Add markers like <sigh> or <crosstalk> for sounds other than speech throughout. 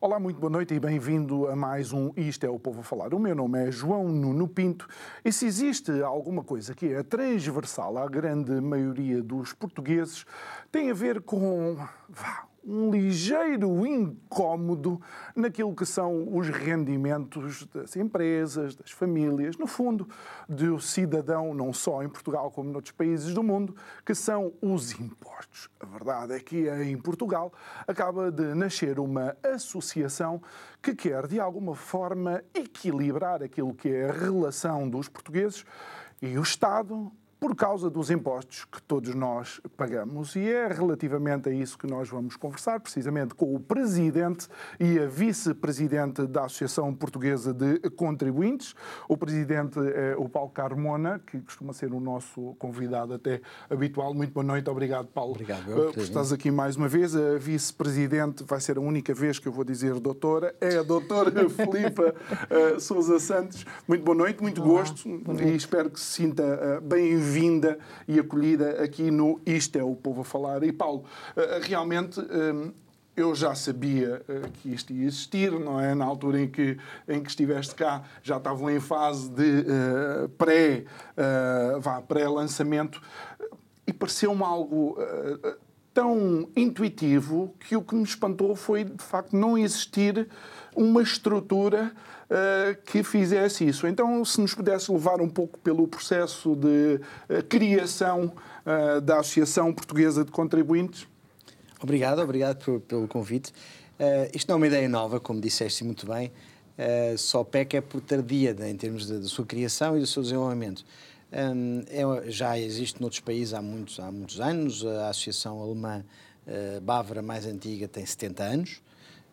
Olá, muito boa noite e bem-vindo a mais um Isto é o Povo a Falar. O meu nome é João Nuno Pinto e se existe alguma coisa que é transversal à grande maioria dos portugueses, tem a ver com um ligeiro incómodo naquilo que são os rendimentos das empresas, das famílias, no fundo, do cidadão, não só em Portugal como noutros países do mundo, que são os impostos. A verdade é que em Portugal acaba de nascer uma associação que quer, de alguma forma, equilibrar aquilo que é a relação dos portugueses e o Estado por causa dos impostos que todos nós pagamos. E é relativamente a isso que nós vamos conversar, precisamente com o presidente e a vice-presidente da Associação Portuguesa de Contribuintes. O presidente é o Paulo Carmona, que costuma ser o nosso convidado até habitual. Muito boa noite, obrigado, Paulo, obrigado, eu, por estás aqui mais uma vez. A vice-presidente vai ser a única vez que eu vou dizer doutora, é a doutora <laughs> Filipa uh, Sousa Santos. Muito boa noite, muito Olá, gosto e espero que se sinta uh, bem-vindo vinda e acolhida aqui no Isto é o Povo a Falar. E Paulo, eh, realmente eh, eu já sabia eh, que isto ia existir, não é? Na altura em que, em que estiveste cá, já estavam em fase de pré, uh, pré-lançamento e pareceu-me algo tão intuitivo que o que me espantou foi, de facto, não existir uma estrutura que fizesse isso. Então, se nos pudesse levar um pouco pelo processo de uh, criação uh, da Associação Portuguesa de Contribuintes. Obrigado, obrigado por, pelo convite. isto não é uma ideia nova, como disseste muito bem, só peca é por tardia né, em termos da sua criação e do seu desenvolvimento. Um, é, já existe noutros países há muitos, há muitos anos, a Associação Alemã Bávara mais antiga tem 70 anos,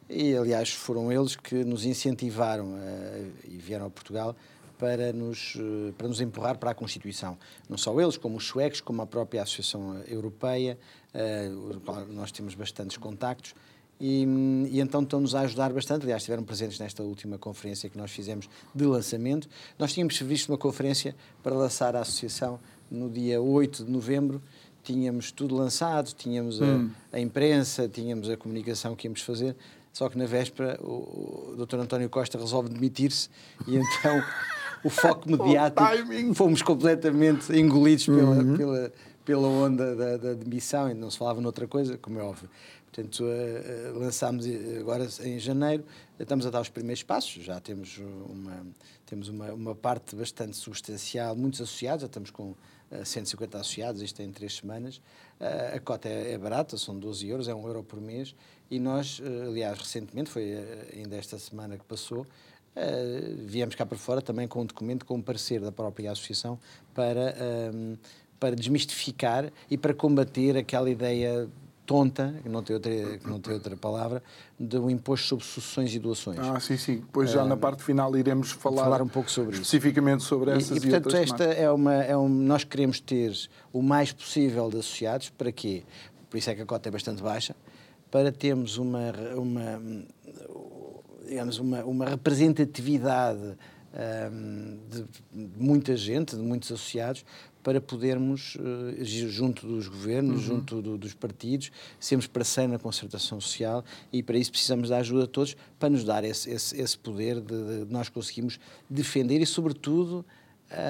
e, aliás, foram eles que nos incentivaram uh, e vieram a Portugal para nos, uh, para nos empurrar para a Constituição. Não só eles, como os suecos, como a própria Associação Europeia, uh, nós temos bastantes contactos. E, e, então estão-nos a ajudar bastante. Aliás, estiveram presentes nesta última conferência que nós fizemos de lançamento. Nós tínhamos visto uma conferência para lançar a associação no dia 8 de novembro. Tínhamos tudo lançado, tínhamos hum. a, a imprensa, tínhamos a comunicação que íamos fazer só que na véspera o, o Dr. António Costa resolve demitir-se e então o foco <laughs> mediático fomos completamente engolidos pela, uhum. pela, pela onda da, da demissão e não se falava noutra coisa, como é óbvio. Portanto, uh, lançámos agora em janeiro, estamos a dar os primeiros passos, já temos uma, temos uma, uma parte bastante substancial, muitos associados, já estamos com 150 associados, isto é em três semanas. a cota é, é, barata, são 12 euros, é um euro por mês. E nós, eh, aliás, recentemente, foi eh, ainda esta semana que passou, Uh, viemos cá para fora também com um documento com um parecer da própria associação para, ehm, para desmistificar e para combater aquela ideia tonta, que não tem outra, que não tem outra palavra, do imposto sobre sucessões e doações. Ah, sim, sim. Depois já na parte final iremos falar, falar um pouco sobre especificamente isso. sobre essas e, e, e portanto, esta é uma, é um, nós queremos ter o mais possível de associados, para quê? Por isso é que a cota é bastante baixa, para termos uma, uma digamos, uma, uma representatividade um, de muita gente, de muitos associados, para podermos, uh, junto dos governos, uhum. junto do, dos partidos, sermos parceiro na concertação social e para isso precisamos da ajuda de todos para nos dar esse, esse, esse poder de, de, nós conseguimos defender e, sobretudo,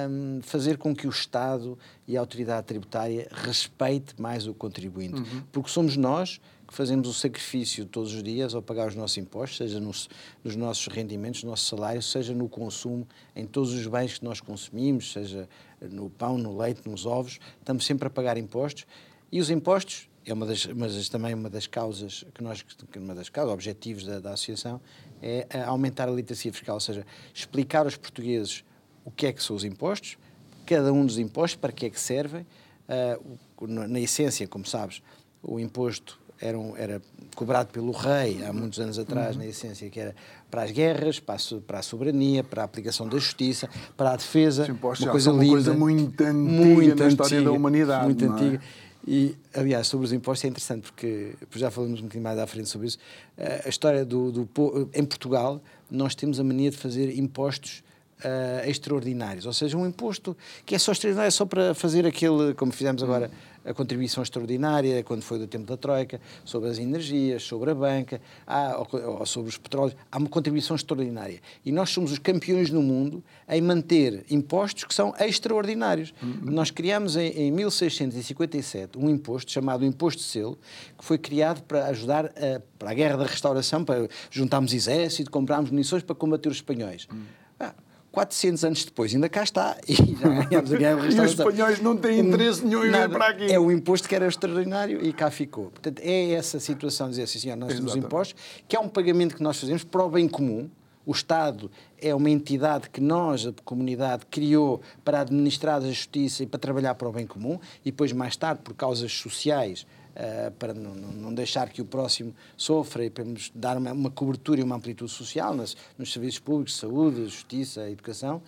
um, fazer com que o Estado e a autoridade tributária respeite mais o contribuinte. Uhum. Porque somos nós fazemos o sacrifício todos os dias ao pagar os nossos impostos, seja nos, nos nossos rendimentos, no nosso salário, seja no consumo, em todos os bens que nós consumimos, seja no pão, no leite, nos ovos, estamos sempre a pagar impostos e os impostos é uma das, mas também uma das causas que nós, uma das causas, objetivos da, da associação é aumentar a literacia fiscal, ou seja, explicar aos portugueses o que é que são os impostos, cada um dos impostos, para que é que servem. Uh, na essência, como sabes, o imposto era, era cobrado pelo rei há muitos anos atrás, uhum. na essência, que era para as guerras, para a, para a, soberania, para a aplicação da justiça, para a defesa. Sim, uma coisa linda. Uma coisa muito antiga muito na história da humanidade. Muito é? antiga. E, aliás, sobre os impostos é interessante, porque já falamos um bocadinho mais à frente sobre isso. Eh, a história do, do. Em Portugal, nós temos a mania de fazer impostos uh, extraordinários, ou seja, um imposto que é só extraordinário, é só para fazer aquele, como fizemos agora, a contribuição extraordinária, quando foi do tempo da Troika, sobre as energias, sobre a banca, há, ou, ou sobre os petróleos, há uma contribuição extraordinária. E nós somos os campeões no mundo em manter impostos que são extraordinários. Uhum. Nós criamos em, em 1657 um imposto chamado Imposto de Selo, que foi criado para ajudar a, para a Guerra da Restauração, para juntarmos exército, comprarmos munições para combater os espanhóis. Uhum. Ah, 400 anos depois ainda cá está <laughs> e já ganhamos a guerra E os espanhóis não têm interesse nenhum em vir para aqui. É um imposto que era extraordinário e cá ficou. Portanto, é essa situação de dizer assim, senhor, nós Exatamente. temos impostos, que é um pagamento que nós fazemos para o bem comum. O Estado é uma entidade que nós, a comunidade, criou para administrar a justiça e para trabalhar para o bem comum, e depois, mais tarde, por causas sociais, uh, para não, não, deixar que o próximo sofra e para nos dar uma, uma cobertura e uma amplitude social nas, nos serviços públicos, saúde, justiça, educação.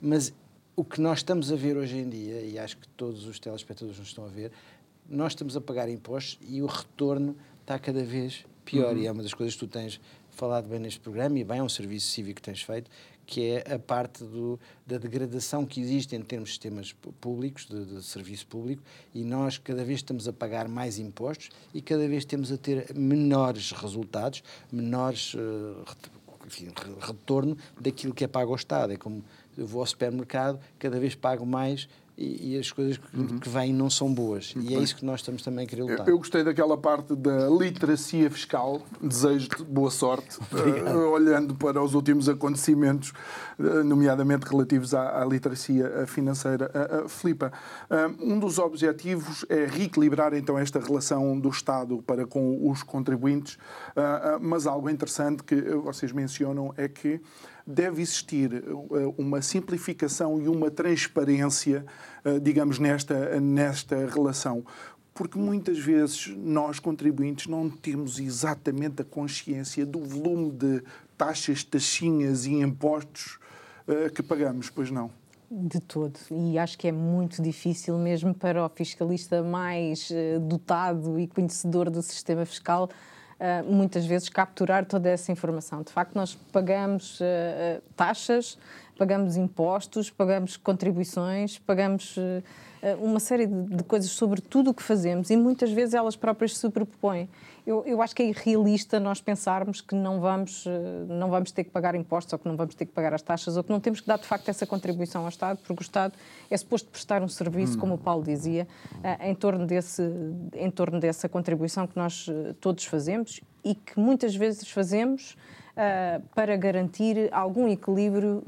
Mas o que nós estamos a ver hoje em dia, e acho que todos os telespectadores nos estão a ver, nós estamos a pagar impostos e o retorno está cada vez pior. Uhum. E é uma das coisas que tu tens falado bem neste programa, e bem é um serviço cívico que tens feito, que é a parte do, da degradação que existe em termos de sistemas públicos, de, de, serviço público, e nós cada vez estamos a pagar mais impostos e cada vez temos a ter menores resultados, menores uh, enfim, retorno daquilo que é pago ao Estado. É como eu vou ao supermercado, cada vez pago mais e, e as coisas que, uhum. que vêm não são boas. Muito e é isso que nós estamos também a querer lutar. Eu, eu gostei daquela parte da literacia fiscal. Desejo-te boa sorte, <laughs> uh, olhando para os últimos acontecimentos, uh, nomeadamente relativos à, à literacia financeira. Uh, Filipa, um dos objetivos é reequilibrar então esta relação do Estado para com os contribuintes, mas algo interessante que vocês mencionam é que deve existir eh, uma simplificação e uma transparência, eh, digamos, nesta, nesta relação. Porque muitas vezes nós, contribuintes, não temos exatamente a consciência do volume de taxas, taxinhas e impostos eh, que pagamos, pois não? De todo. E acho que é muito difícil, mesmo para o fiscalista mais dotado e conhecedor do sistema fiscal, uh, muitas vezes capturar toda essa informação. De facto, nós pagamos uh, taxas, pagamos impostos, pagamos contribuições, pagamos uma série de, de, coisas sobre tudo o que fazemos e muitas vezes elas próprias se superpõem eu, eu acho que é irrealista nós pensarmos que não vamos, eh, não vamos ter que pagar impostos ou que não vamos ter que pagar as taxas ou que não temos que dar de facto essa contribuição ao Estado, porque o Estado é suposto prestar um serviço, hum. como o Paulo dizia, eh, em torno, desse, em torno dessa contribuição que nós todos fazemos e que muitas vezes fazemos Uh, para garantir algum equilíbrio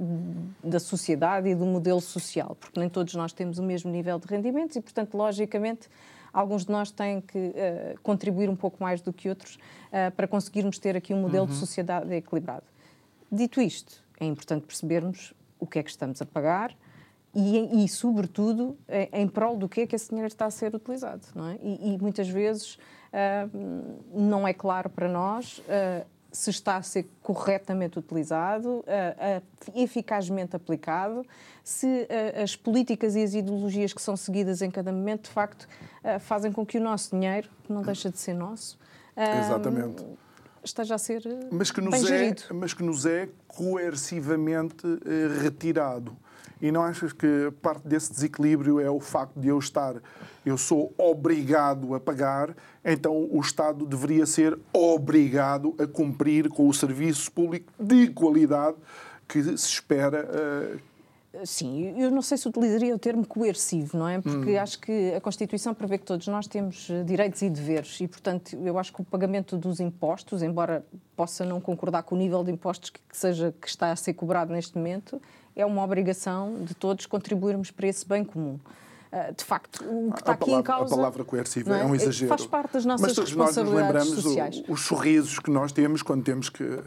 da sociedade e do modelo social, porque nem todos nós temos o mesmo nível de rendimentos e, portanto, logicamente, alguns de nós têm que uh, contribuir um pouco mais do que outros uh, para conseguirmos ter aqui um modelo uhum. de sociedade equilibrado. Dito isto, é importante percebermos o que é que estamos a pagar e, e sobretudo, em prol do que é que esse dinheiro está a ser utilizado. Não é? e, e muitas vezes uh, não é claro para nós se está a ser corretamente utilizado, eficazmente aplicado, se as políticas e as ideologias que são seguidas em cada momento, de facto, fazem com que o nosso dinheiro, que não deixa de ser nosso, Exatamente. esteja a ser mas que nos bem é, gerido. Mas que nos é coercivamente retirado. E não achas que parte desse desequilíbrio é o facto de eu estar, eu sou obrigado a pagar, então o Estado deveria ser obrigado a cumprir com o serviço público de qualidade que se espera uh, Sim, eu não sei se utilizaria o termo coercivo, não é? Porque hum. acho que a Constituição prevê que todos nós temos eh, direitos e deveres e, portanto, eu acho que o pagamento dos impostos, embora possa não concordar com o nível de impostos que, seja que está a ser cobrado neste momento, é uma obrigação de todos contribuirmos para esse bem comum ah, de facto, o que está a aqui palavra, em causa. A palavra coerciva é? é? um exagero. Faz parte das nossas Mas responsabilidades nós nos lembramos sociais. O, os sorrisos que nós temos quando temos que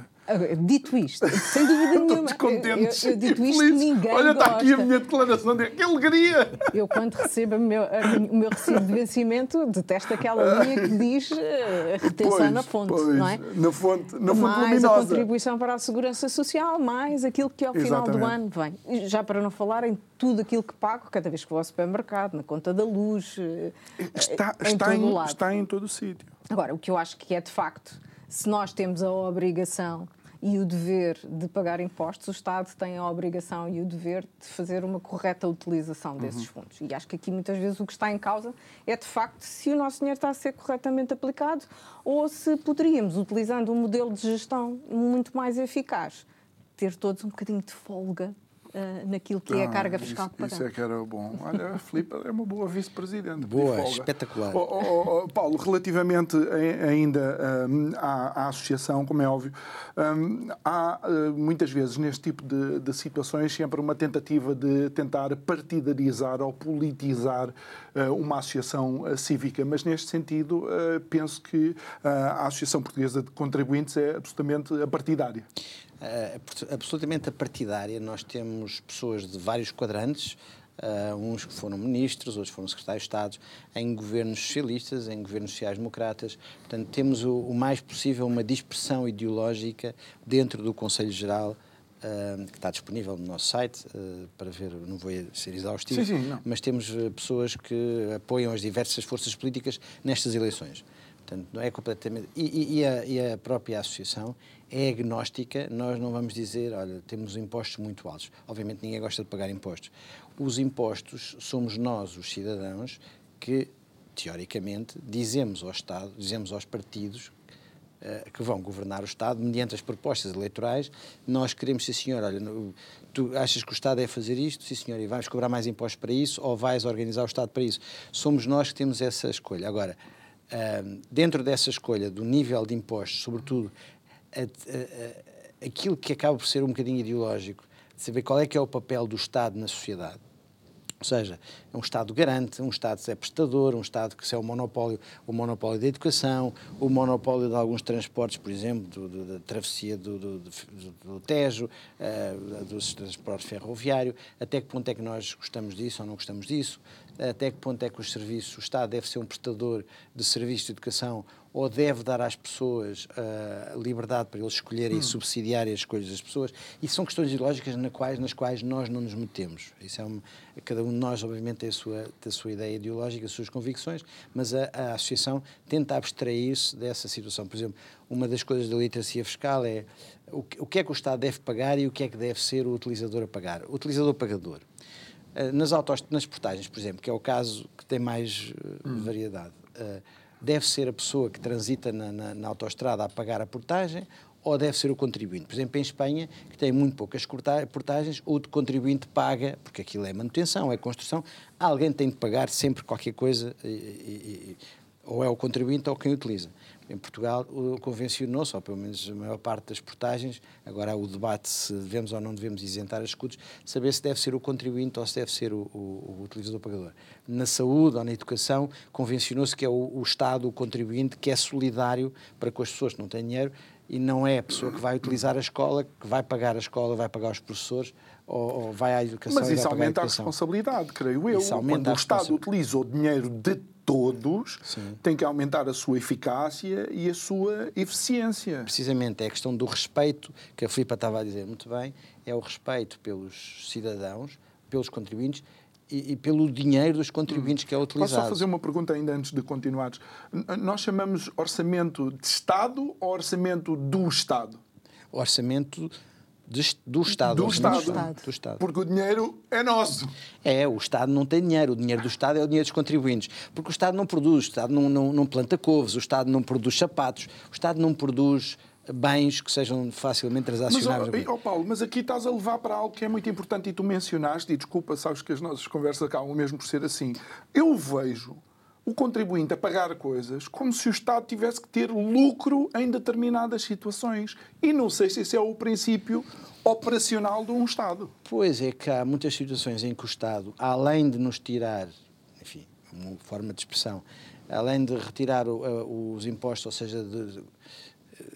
Dito isto, sem dúvida <laughs> nenhuma. Contentes. Eu, eu, dito isto, felizes. ninguém Olha, está aqui a minha declaração de que alegria! Eu, quando recebo o meu, o meu recibo de vencimento, detesto aquela linha que diz eh, retenção Pois, na fonte, pois, não é? Na fonte, na fonte mais a contribuição para a segurança social, mais aquilo que ao final do ano vem. Já para não falar em tudo aquilo que pago cada vez que vou ao supermercado, na conta da luz, eh, Está, em está, todo em, lado. está em todo o sítio. Agora, o que eu acho que é de facto, se nós temos a obrigação e o dever de pagar impostos, o Estado tem a obrigação e o dever de fazer uma correta utilização desses fundos. E acho que aqui muitas vezes o que está em causa é de facto se o nosso dinheiro está a ser corretamente aplicado ou se poderíamos, utilizando um modelo de gestão muito mais eficaz, ter todos um bocadinho de folga ah, naquilo que é a Ah, carga fiscal isso, que isso pagamos. é que era bom. Olha, a Filipe é uma boa vice-presidente. Boa, espetacular. Oh, oh, oh, oh, Paulo, relativamente a- ainda hum, à, à associação, como é óbvio, hum, há hum, muitas vezes neste tipo de, de situações sempre uma tentativa de tentar partidarizar ou politizar hum, uma associação hum, cívica, mas neste sentido penso que a Associação Portuguesa de Contribuintes é absolutamente partidária. Eh, absolutamente partidária. Nós temos pessoas de vários quadrantes, eh, uns que foram ministros, outros foram secretários de Estado, em governos socialistas, em governos sociais-democratas. Portanto, temos o, o mais possível uma dispersão ideológica dentro do Conselho Geral. eh, que está disponível no nosso site eh, para ver, não vou ser exaustivo, Sim, sim, mas temos pessoas que apoiam as diversas forças políticas nestas eleições. Portanto, não é completamente. E, e- e a, e a própria associação é agnóstica. Nós não vamos dizer, olha, temos impostos muito altos. Obviamente ninguém gosta de pagar impostos. Os impostos somos nós, os cidadãos, que, teoricamente, dizemos ao Estado, dizemos aos partidos eh, que vão governar o Estado mediante as propostas eleitorais. Nós queremos, sim senhor, olha, tu achas que o Estado é fazer isto? Sim senhor, e vais cobrar mais impostos para isso ou vais organizar o Estado para isso? Somos nós que temos essa escolha. Agora, ahm, dentro dessa escolha do nível de impostos, sobretudo a- a- a- aquilo que acaba por ser um bocadinho ideológico, de saber qual é que é o papel do Estado na sociedade. Ou seja, é um Estado garante, um Estado é prestador, um Estado que se é o monopólio, o monopólio da educação, o monopólio de alguns transportes, por exemplo, do- do- da travessia do, do- do- Tejo, eh, dos transportes ferroviários, até que ponto é que nós gostamos disso ou não gostamos disso, até que ponto é que os serviços, o Estado deve ser um prestador de serviços de educação ou deve dar às pessoas eh, liberdade para eles escolherem e subsidiar as escolhas das pessoas. Isso são questões ideológicas nas quais, nas quais nós não nos metemos. Isso é uma- cada um de nós, obviamente, tem a, sua, tem a sua ideia ideológica, as suas convicções, mas a, a associação tenta abstrair-se dessa situação. Por exemplo, uma das coisas da literacia fiscal é o que, o que é que o Estado deve pagar e o que é que deve ser o utilizador a pagar. O utilizador pagador. Eh, Nas, autos, nas portagens, por exemplo, que é o caso que tem mais eh, variedade, eh, deve ser a pessoa que transita na, na, na autoestrada a pagar a portagem ou deve ser o contribuinte? Por exemplo, em Espanha, que tem muito poucas portagens, o contribuinte paga, porque aquilo é manutenção, é construção, alguém tem de pagar sempre qualquer coisa, e- e- e- ou é o contribuinte ou quem utiliza. Em Portugal, o- convencionou-se, ou pelo menos a maior parte das portagens, agora há o debate se devemos ou não devemos isentar as escudos, saber se deve ser o contribuinte ou se deve ser o, o- o utilizador pagador. Na saúde ou na educação, convencionou-se que é o, o Estado, o contribuinte, que é solidário para com as pessoas que não têm dinheiro e não é a pessoa que vai utilizar a escola, que vai pagar a escola, vai pagar os professores ou, ou vai à educação Mas isso a aumenta a educação. responsabilidade, creio eu. Isso aumenta Quando a o Estado utiliza o dinheiro de todos, Sim. tem que aumentar a sua eficácia e a sua eficiência. precisamente é a questão do respeito que a Filipa estava a dizer muito bem, é o respeito pelos cidadãos, pelos contribuintes e, e pelo dinheiro dos contribuintes que é Posso utilizado. só fazer uma pergunta ainda antes de continuares? Nós chamamos orçamento de Estado ou orçamento do Estado? Orçamento de- do Estado. Do orçamento Estado. Do Estado. Porque o dinheiro é nosso. É, o Estado não tem dinheiro, o dinheiro do Estado é o dinheiro dos contribuintes. Porque o Estado não produz, o Estado não, não, não planta couves, o Estado não produz sapatos, o Estado não produz bens que sejam facilmente Mas, transacionáveis. ó, ó, Paulo, mas aqui estás a levar para algo que é muito importante e tu mencionaste, e desculpa, sabes que as nossas conversas acabam mesmo por ser assim. Eu vejo o contribuinte a pagar coisas como se o Estado tivesse que ter lucro em determinadas situações. E não sei se esse é o princípio operacional de um Estado. Pois é que há muitas situações em que o Estado, além de nos tirar, enfim, uma forma de expressão, além de retirar o- a- os impostos, ou seja, de-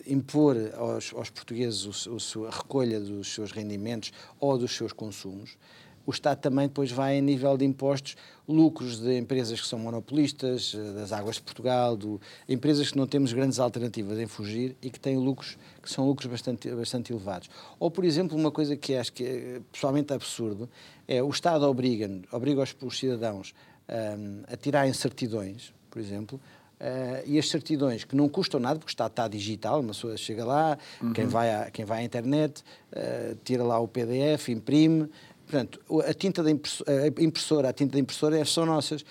impor aos, aos portugueses o, o, a recolha dos seus rendimentos ou dos seus consumos, o Estado também depois vai, a nível de impostos, lucros de empresas que são monopolistas, eh, das águas de Portugal, do, empresas que não temos grandes alternativas em fugir e que têm lucros que são lucros bastante, bastante elevados. Ou, por exemplo, uma coisa que acho que é pessoalmente absurdo, é o Estado obriga, obriga os, os cidadãos um, a tirarem certidões, por exemplo, Uh, e as certidões que não custam nada, porque está, está digital, uma pessoa chega lá, uhum. quem, vai à, quem vai à internet, uh, tira lá o PDF, imprime, Portanto, a tinta da impressora, a tinta da impressora é, são nossas.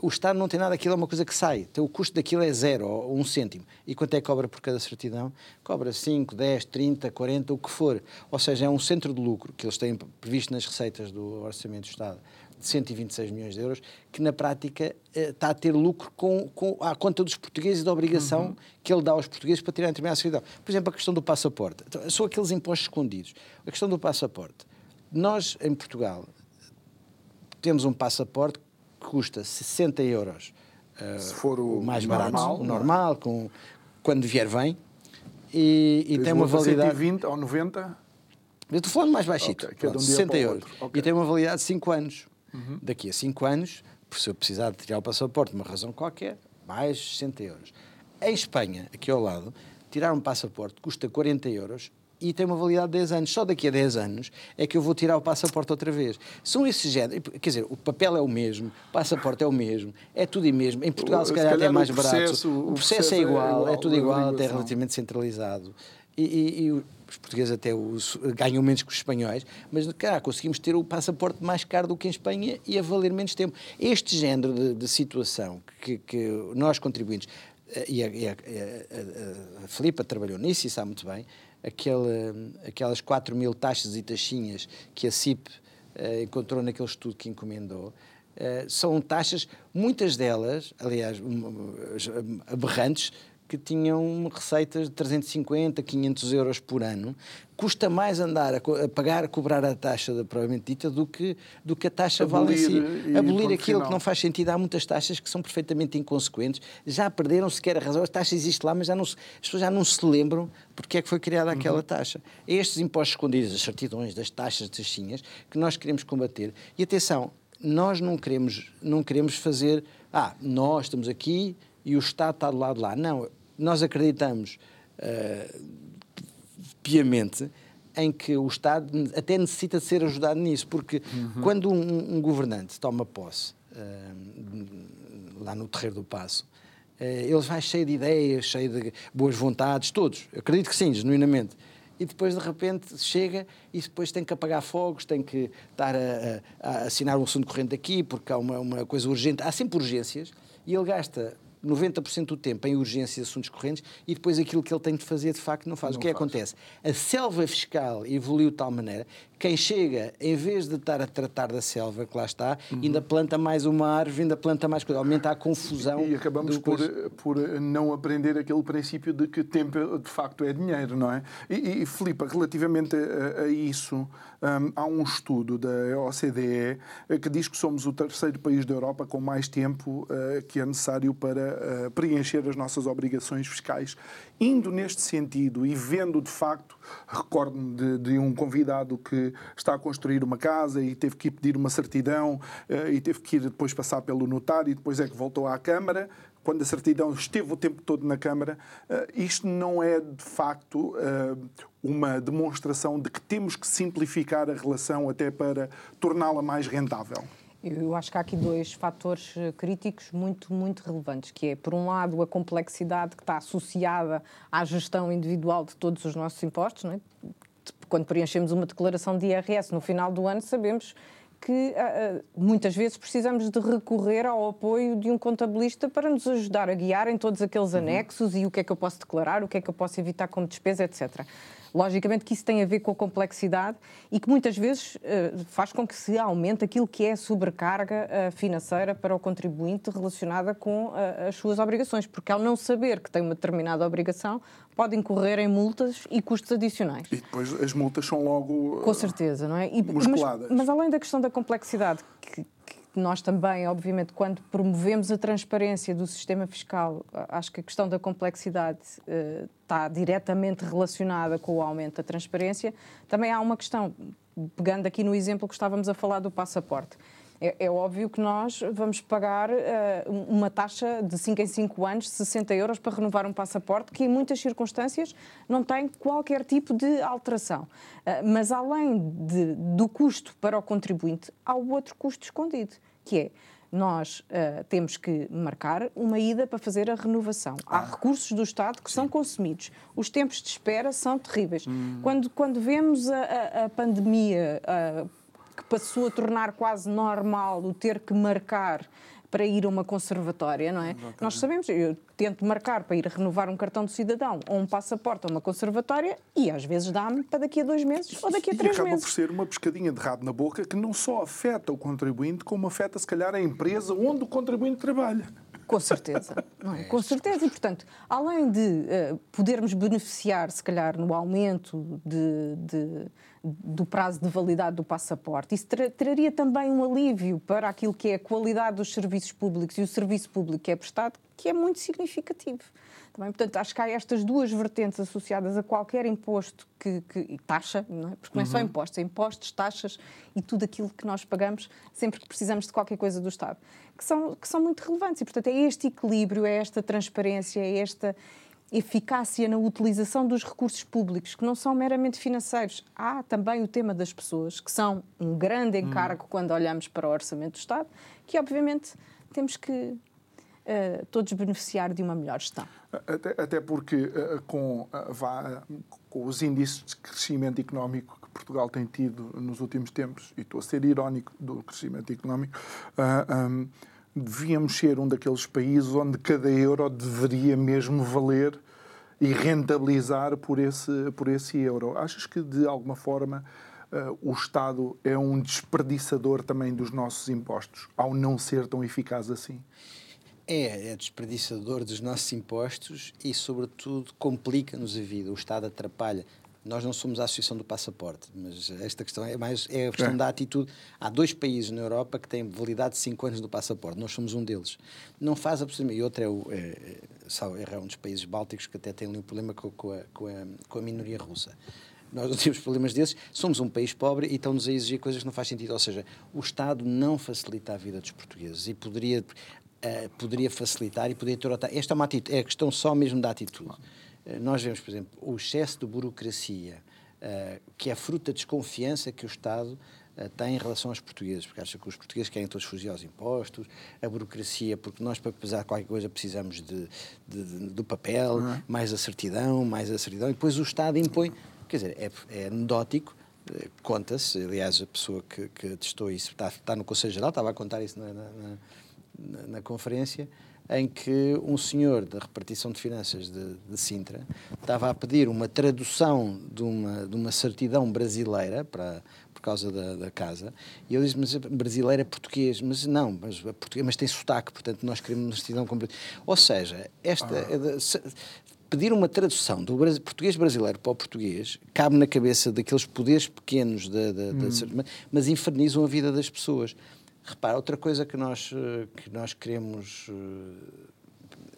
O Estado não tem nada, aquilo é uma coisa que sai. Então, o custo daquilo é zero, ou um cêntimo. E quanto é que cobra por cada certidão? Cobra 5, 10, 30, 40, o que for. Ou seja, é um centro de lucro que eles têm previsto nas receitas do Orçamento do Estado de 126 milhões de euros, que na prática eh, está a ter lucro com, com, à conta dos portugueses e da obrigação uhum. que ele dá aos portugueses para tirar a determinada certidão. Por exemplo, a questão do passaporte. Então, são aqueles impostos escondidos. A questão do passaporte. Nós, em Portugal, temos um passaporte que custa 60 euros. Uh, Se for o, mais normal, barato, o normal, com, quando vier vem. E, e tem uma validade. 120 ou 90? Eu estou falando mais baixito, okay, pronto, um 60 euros. Okay. E tem uma validade de 5 anos. Uhum. Daqui a 5 anos, por se eu precisar de tirar o passaporte por uma razão qualquer, mais 60 euros. Em Espanha, aqui ao lado, tirar um passaporte custa 40 euros e tem uma validade de 10 anos. Só daqui a 10 anos é que eu vou tirar o passaporte outra vez. São esses géneros. Quer dizer, o papel é o mesmo, o passaporte é o mesmo, é tudo o mesmo. Em Portugal, se, se calhar, é mais processo, barato. O, o processo, processo é, igual, é, igual, é tudo igual, até relativamente centralizado. E, e, e, os portugueses até os, ganham menos que os espanhóis, mas cara, conseguimos ter o passaporte mais caro do que em Espanha e a valer menos tempo. Este género de, de situação que, que, nós contribuintes, eh, e a, e a, a, a Filipa trabalhou nisso e sabe muito bem, aquele, aquelas 4 mil taxas e taxinhas que a CIP uh, encontrou naquele estudo que encomendou, uh, são taxas, muitas delas, aliás, aberrantes, que tinham receitas de 350, 500 euros por ano. Custa mais andar a, a pagar, a cobrar a taxa da provavelmente dita do que, do que a taxa abolir, vale em si. Abolir aquilo final. que não faz sentido. Há muitas taxas que são perfeitamente inconsequentes, já perderam sequer a razão. A taxa existe lá, mas já não se, as pessoas já não se lembram porque é que foi criada aquela uhum. taxa. É estes impostos escondidos, as certidões, das taxas, taxinhas, que nós queremos combater. E atenção, nós não queremos, não queremos fazer, ah, nós estamos aqui e o Estado está do lado de lá. Não, nós acreditamos uh, piamente em que o Estado até necessita de ser ajudado nisso, porque uhum. quando um, um, governante toma posse uh, lá no Terreiro do Passo, uh, ele vai cheio de ideias, cheio de boas vontades, todos, Eu acredito que sim, genuinamente. E depois, de repente, chega e depois tem que apagar fogos, tem que estar a, a, a assinar um assunto corrente aqui, porque há uma, uma coisa urgente. Há sempre urgências e ele gasta 90% do tempo em urgências e assuntos correntes e depois aquilo que ele tem de fazer de facto não faz. Não o que, é que acontece? A selva fiscal evoluiu de tal maneira quem chega, em vez de estar a tratar da selva que lá está, uhum. ainda planta mais uma árvore, ainda planta mais coisa, aumenta a confusão. E, e acabamos por, por não aprender aquele princípio de que tempo de facto é dinheiro, não é? E, e Filipe, relativamente a, a isso, um, há um estudo da OCDE eh, que diz que somos o terceiro país da Europa com mais tempo uh, que é necessário para uh, preencher as nossas obrigações fiscais. Indo neste sentido e vendo de facto, recordo-me de, de um convidado que está a construir uma casa e teve que ir pedir uma certidão uh, e teve que ir depois passar pelo notário e depois é que voltou à Câmara. Quando a certidão esteve o tempo todo na Câmara, uh, isto não é de facto uh, uma demonstração de que temos que simplificar a relação até para torná-la mais rentável. Eu acho que há aqui dois fatores críticos muito, muito relevantes, que é, por um lado, a complexidade que está associada à gestão individual de todos os nossos impostos, é? quando preenchemos uma declaração de IRS no final do ano, sabemos que uh, muitas vezes precisamos de recorrer ao apoio de um contabilista para nos ajudar a guiar em todos aqueles uhum. anexos e o que é que eu posso declarar, o que é que eu posso evitar como despesa, etc. Logicamente que isso tem a ver com a complexidade e que muitas vezes uh, faz com que se aumente aquilo que é a sobrecarga uh, financeira para o contribuinte relacionada com uh, as suas obrigações, porque ao não saber que tem uma determinada obrigação, pode incorrer em multas e custos adicionais. E depois as multas são logo. Com certeza, não é? E, musculadas. Mas, mas além da questão da complexidade, que, nós também, obviamente, quando promovemos a transparência do sistema fiscal, acho que a questão da complexidade uh, está diretamente relacionada com o aumento da transparência. Também há uma questão, pegando aqui no exemplo que estávamos a falar do passaporte. É, é, óbvio que nós vamos pagar uh, uma taxa de 5 em 5 anos, 60 euros, para renovar um passaporte, que em muitas circunstâncias não tem qualquer tipo de alteração. Uh, mas além de, do custo para o contribuinte, há o outro custo escondido, que é nós uh, temos que marcar uma ida para fazer a renovação. Ah. Há recursos do Estado que Sim. são consumidos. Os tempos de espera são terríveis. Hum. Quando, quando vemos a, a, a pandemia uh, que passou a tornar quase normal o ter que marcar para ir a uma conservatória, não é? Exatamente. Nós sabemos, eu tento marcar para ir renovar um cartão de cidadão ou um passaporte a uma conservatória e às vezes dá-me para daqui a dois meses ou daqui a três e acaba meses. por ser uma pescadinha de rabo na boca que não só afeta o contribuinte, como afeta, se calhar, a empresa onde o contribuinte trabalha. Com certeza, não é? Com certeza. E, portanto, além de uh, podermos beneficiar, se calhar, no aumento de, de, do prazo de validade do passaporte, isso tra traria também um alívio para aquilo que é a qualidade dos serviços públicos e o serviço público que é prestado, que é muito significativo. Também, portanto, acho que há estas duas vertentes associadas a qualquer imposto que, que e taxa, não é? porque não é só uhum. impostos, é impostos, taxas e tudo aquilo que nós pagamos sempre que precisamos de qualquer coisa do Estado, que são, que são muito relevantes. E, portanto, é este equilíbrio, é esta transparência, é esta eficácia na utilização dos recursos públicos, que não são meramente financeiros. Há também o tema das pessoas, que são um grande encargo uhum. quando olhamos para o orçamento do Estado, que obviamente temos que uh, todos beneficiar de uma melhor gestão. Até, até porque uh, com, uh, vá, com os índices de crescimento económico que Portugal tem tido nos últimos tempos, e estou a ser irónico do crescimento económico, um, devíamos ser um daqueles países onde cada euro deveria mesmo valer e rentabilizar por esse, por esse euro. Achas que, de alguma forma, uh, o Estado é um desperdiçador também dos nossos impostos, ao não ser tão eficaz assim? É, é desperdiçador dos nossos impostos e, sobretudo, complica-nos a vida. O Estado atrapalha. Nós não somos a Associação do Passaporte, mas esta questão é mais é a questão é. da atitude. Há dois países na Europa que têm validade de 5 anos do passaporte, nós somos um deles. Não faz absolutamente. E outro é, o, é, é, é um dos países bálticos que até tem ali um problema com, com, a, com, a, com a minoria russa nós não temos problemas desses, somos um país pobre e estão-nos a exigir coisas que não faz sentido. Ou seja, o Estado não facilita a vida dos portugueses e poderia uh, poderia facilitar e poderia ter outra. Esta é uma atitude, é a questão só mesmo da atitude. Uh, nós vemos, por exemplo, o excesso de burocracia, uh, que é fruto da desconfiança que o Estado tem em relação aos portugueses, porque acha que os portugueses querem todos fugir aos impostos, a burocracia, porque nós, para pesar qualquer coisa, precisamos de, de, de do papel, uhum. mais a certidão, mais a certidão, e depois o Estado impõe. Quer dizer, é, é anedótico, conta-se, aliás, a pessoa que, que testou isso está, está no Conselho Geral, estava a contar isso na, na na, na, conferência, em que um senhor da repartição de finanças de, de, Sintra estava a pedir uma tradução de uma, de uma certidão brasileira para, por causa da, da casa, e ele diz, mas brasileira é português, mas não, mas, português, mas tem sotaque, portanto nós queremos uma certidão completa. Ou seja, esta, ah. se, pedir uma tradução do português brasileiro para o português cabe na cabeça daqueles poderes pequenos, da, da, hum. da, mas infernizam a vida das pessoas. Repara, outra coisa que nós, eh, que nós queremos, eh,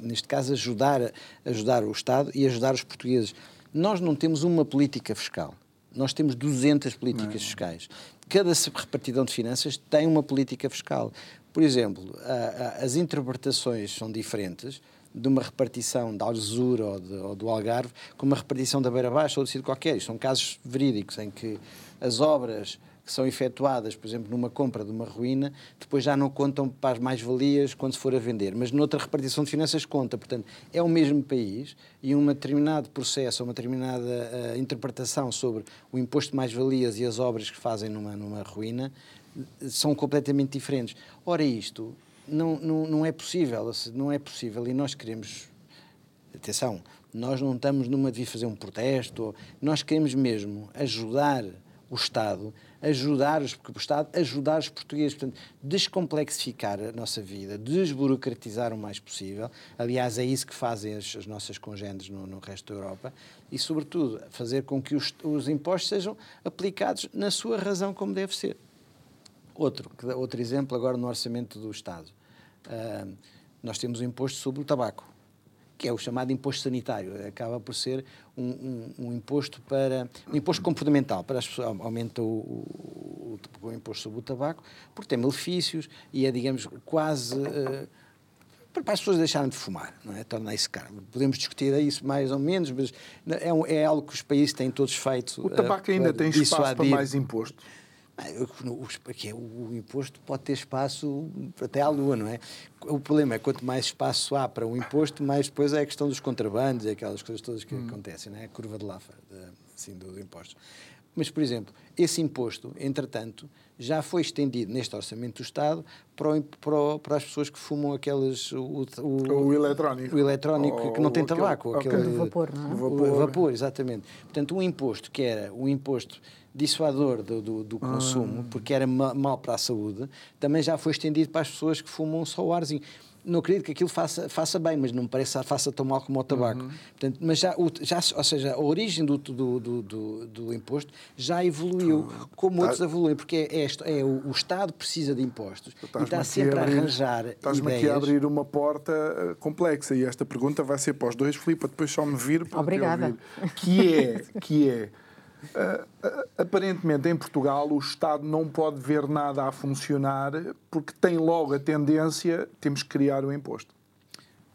neste caso, ajudar, ajudar o Estado e ajudar os portugueses. Nós não temos uma política fiscal. Nós temos 200 políticas não. fiscais. Cada repartidão de finanças tem uma política fiscal. Por exemplo, a, a, as interpretações são diferentes de uma repartição da Alzura ou, de, ou do Algarve com uma repartição da Beira Baixa ou de sítio qualquer. Isto são casos verídicos em que as obras que são efetuadas, por exemplo, numa compra de uma ruína, depois já não contam para as mais-valias quando se for a vender, mas noutra repartição de finanças conta. Portanto, é o mesmo país e um determinado processo, uma determinada uh, interpretação sobre o imposto de mais-valias e as obras que fazem numa, numa ruína são completamente diferentes. Ora, isto não, não, não é possível, não é possível e nós queremos. Atenção, nós não estamos numa de vir fazer um protesto, nós queremos mesmo ajudar o Estado ajudar os, o Estado ajudar os portugueses, portanto, descomplexificar a nossa vida, desburocratizar o mais possível. Aliás, é isso que fazem as, as nossas congêneres no, no, resto da Europa e, sobretudo, fazer com que os, os impostos sejam aplicados na sua razão como deve ser. Outro, outro exemplo agora no orçamento do Estado. Uh, nós temos o imposto sobre o tabaco, que é o chamado imposto sanitário. Acaba por ser um, um, um imposto para um imposto comportamental para as pessoas aumenta o, o, o, imposto sobre o tabaco porque tem malefícios e é digamos quase uh, para as pessoas deixarem de fumar, não é? Torna isso caro. Podemos discutir isso mais ou menos, mas é, um, é algo que os países têm todos feito. O tabaco uh, ainda tem espaço para mais imposto. Porque o imposto pode ter espaço até à lua, não é? O problema é que quanto mais espaço há para o imposto, mais depois é a questão dos contrabandos e aquelas coisas todas que hum. acontecem, não é? A curva de Laffer, assim, dos impostos. Mas, por exemplo, esse imposto, entretanto, já foi estendido neste Orçamento do Estado para, o, para, para as pessoas que fumam aqueles. O, o, o eletrónico. O eletrónico que não tem tabaco. Aquele, aquele, vapor, não é? O vapor. o vapor, exatamente. Portanto, um imposto que era um imposto dissuador do, do, do consumo, ah. porque era mal para a saúde, também já foi estendido para as pessoas que fumam só o arzinho não acredito que aquilo faça, faça bem, mas não me parece que faça tão mal como o tabaco. Uhum. Portanto, mas já, já, ou seja, a origem do, do, do, do, do imposto já evoluiu, tu, como tá, outros evoluem, porque é, é, é o, o, Estado precisa de impostos e está sempre a, abrir, a arranjar Estás-me aqui a abrir uma porta eh, complexa e esta pergunta vai ser para os dois, Filipe, depois só me vir. Obrigada. Ouvir, que é, que é aparentemente, em Portugal, o Estado não pode ver nada a funcionar porque tem logo a tendência, temos que criar o imposto.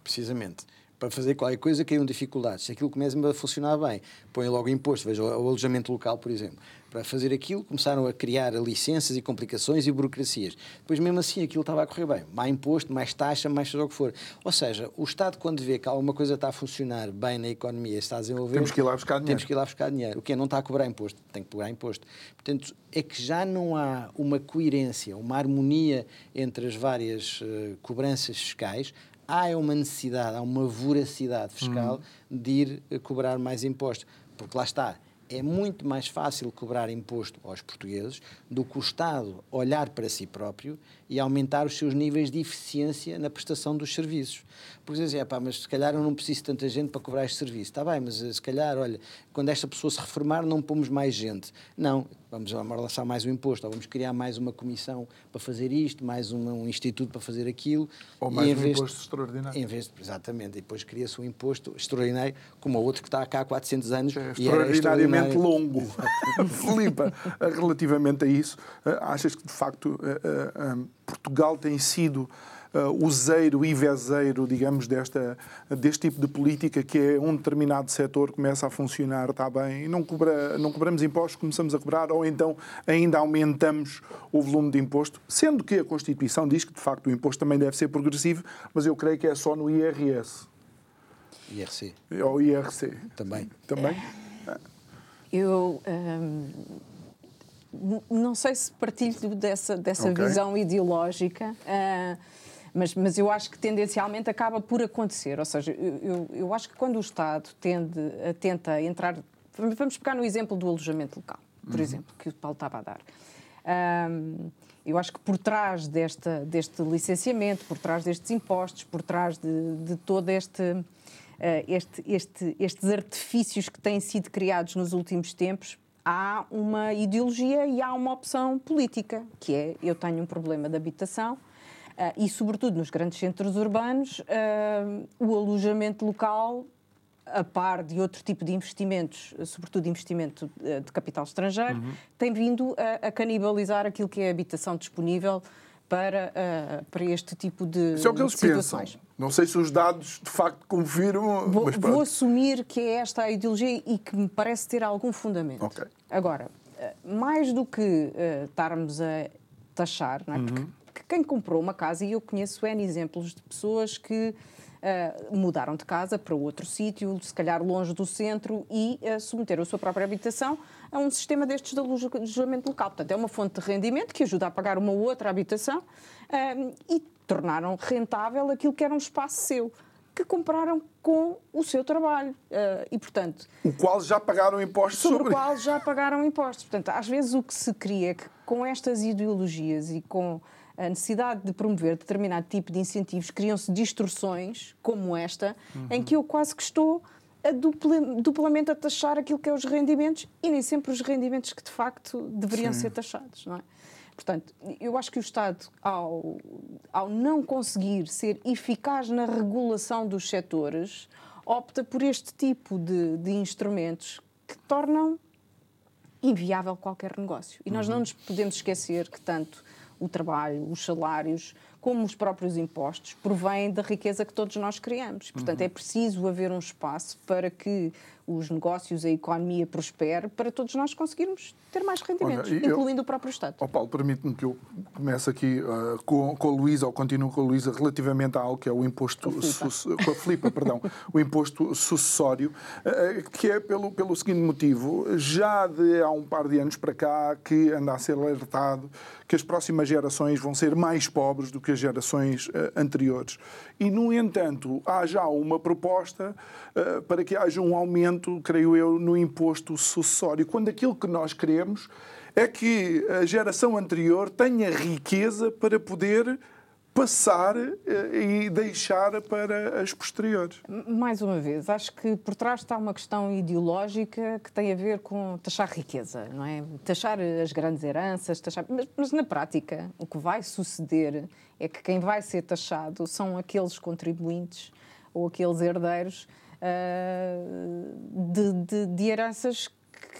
Precisamente. Para fazer qualquer coisa, criam dificuldades. Se aquilo começa a funcionar bem, põe logo imposto. Veja o alojamento local, por exemplo para fazer aquilo, começaram a criar licenças e complicações e burocracias. Depois, mesmo assim, aquilo estava a correr bem. Mais imposto, mais taxa, mais seja o que for. Ou seja, o Estado, quando vê que alguma coisa está a funcionar bem na economia, está a desenvolver... Temos que ir lá buscar dinheiro. Temos que ir lá buscar dinheiro. O que é? Não está a cobrar imposto. Tem que cobrar imposto. Portanto, é que já não há uma coerência, uma harmonia entre as várias uh, cobranças fiscais, há uma necessidade, há uma voracidade fiscal hum. de ir uh, cobrar mais impostos. Porque lá está, é muito mais fácil cobrar imposto aos portugueses do que o Estado olhar para si próprio e aumentar os seus níveis de eficiência na prestação dos serviços. Porque dizem, pá, mas se calhar eu não preciso de tanta gente para cobrar este serviço. Está bem, mas se calhar, olha, quando esta pessoa se reformar não pomos mais gente. Não, vamos lançar mais um imposto, ou vamos criar mais uma comissão para fazer isto, mais um, um instituto para fazer aquilo. Ou mais um imposto de, extraordinário. Em vez de, exatamente, e depois cria-se um imposto extraordinário, como o outro que está cá há 400 anos. É, extraordinariamente longo. <laughs> Filipa, relativamente a isso, eh, achas que de facto eh, Portugal tem sido uh, useiro e vezeiro, digamos, desta, deste tipo de política que é um determinado setor começa a funcionar, está bem, e não, cobra, não cobramos impostos, começamos a cobrar, ou então ainda aumentamos o volume de imposto, sendo que a Constituição diz que, de facto, o imposto também deve ser progressivo, mas eu creio que é só no IRS. IRC. Ou IRC. Também. Também? Eu. Hum, não sei se partilho dessa, dessa okay. visão ideológica. Uh, mas, mas eu acho que tendencialmente acaba por acontecer. Ou seja, eu, eu, acho que quando o Estado tende, tenta entrar. Vamos pegar no exemplo do alojamento local, por uhum. exemplo, que o Paulo estava a dar. Um, eu acho que por trás desta, deste licenciamento, por trás destes impostos, por trás de, de todo este, uh, este, este, estes artifícios que têm sido criados nos últimos tempos, há uma ideologia e há uma opção política, que é eu tenho um problema de habitação, e, sobretudo, nos grandes centros urbanos, uh, o alojamento local, a par de outro tipo de investimentos, sobretudo investimento ah, de capital estrangeiro, uhum. tem vindo a, a, canibalizar aquilo que é a habitação disponível para, uh, para este tipo de, Isso é o que eles situações. Pensam. Não sei se os dados de facto confirmam. Vou, vou, assumir que é esta a ideologia e que me parece ter algum fundamento. Okay. Agora, mais do que uh, estarmos a taxar, não é? Uhum. porque quem comprou uma casa, e eu conheço N exemplos de pessoas que uh, mudaram de casa para outro sítio, se calhar longe do centro, e uh, submeteram a sua própria habitação a um sistema destes de alojamento local. Portanto, é uma fonte de rendimento que ajuda a pagar uma outra habitação uh, e tornaram rentável aquilo que era um espaço seu que compraram com o seu trabalho. E, portanto... O qual já pagaram impostos sobre. Sobre o qual já pagaram impostos. Portanto, às vezes o que se cria é que com estas ideologias e com a necessidade de promover determinado tipo de incentivos, criam-se distorções como esta, uhum. em que eu quase que estou a dupla, duplamente a taxar aquilo que é os rendimentos e nem sempre os rendimentos que de facto deveriam Sim. ser taxados, não é? Portanto, eu acho que o Estado, ao, ao não conseguir ser eficaz na regulação dos setores, opta por este tipo de, de instrumentos que tornam inviável qualquer negócio. E nós não nos podemos esquecer que tanto o trabalho, os salários, como os próprios impostos, provém da riqueza que todos nós criamos. Portanto, é preciso haver um espaço para que os negócios, a economia prospere, para todos nós conseguirmos ter mais rendimentos, Olha, eu- incluindo o próprio Estado. Ó Paulo, permite-me que eu comece aqui uh, com, com a Luísa, ou continuo com a Luísa, relativamente a algo que é o imposto... Com a Filipa. suce- Com a Filipa, perdão. <laughs> O imposto sucessório, uh, que é pelo, pelo seguinte motivo. Já de há um par de anos para cá que anda a ser alertado que as próximas gerações vão ser mais pobres do que as gerações uh, anteriores. E, no entanto, há já uma proposta para que haja um aumento, creio eu, no imposto sucessório, quando aquilo que nós queremos é que a geração anterior tenha riqueza para poder passar eh, e deixar para as posteriores. Mais uma vez, acho que por trás está uma questão ideológica que tem a ver com taxar riqueza, não é? Taxar as grandes heranças, taxar... Mas, mas na prática, o que vai suceder é que quem vai ser taxado são aqueles contribuintes ou aqueles herdeiros ah, de, de- de heranças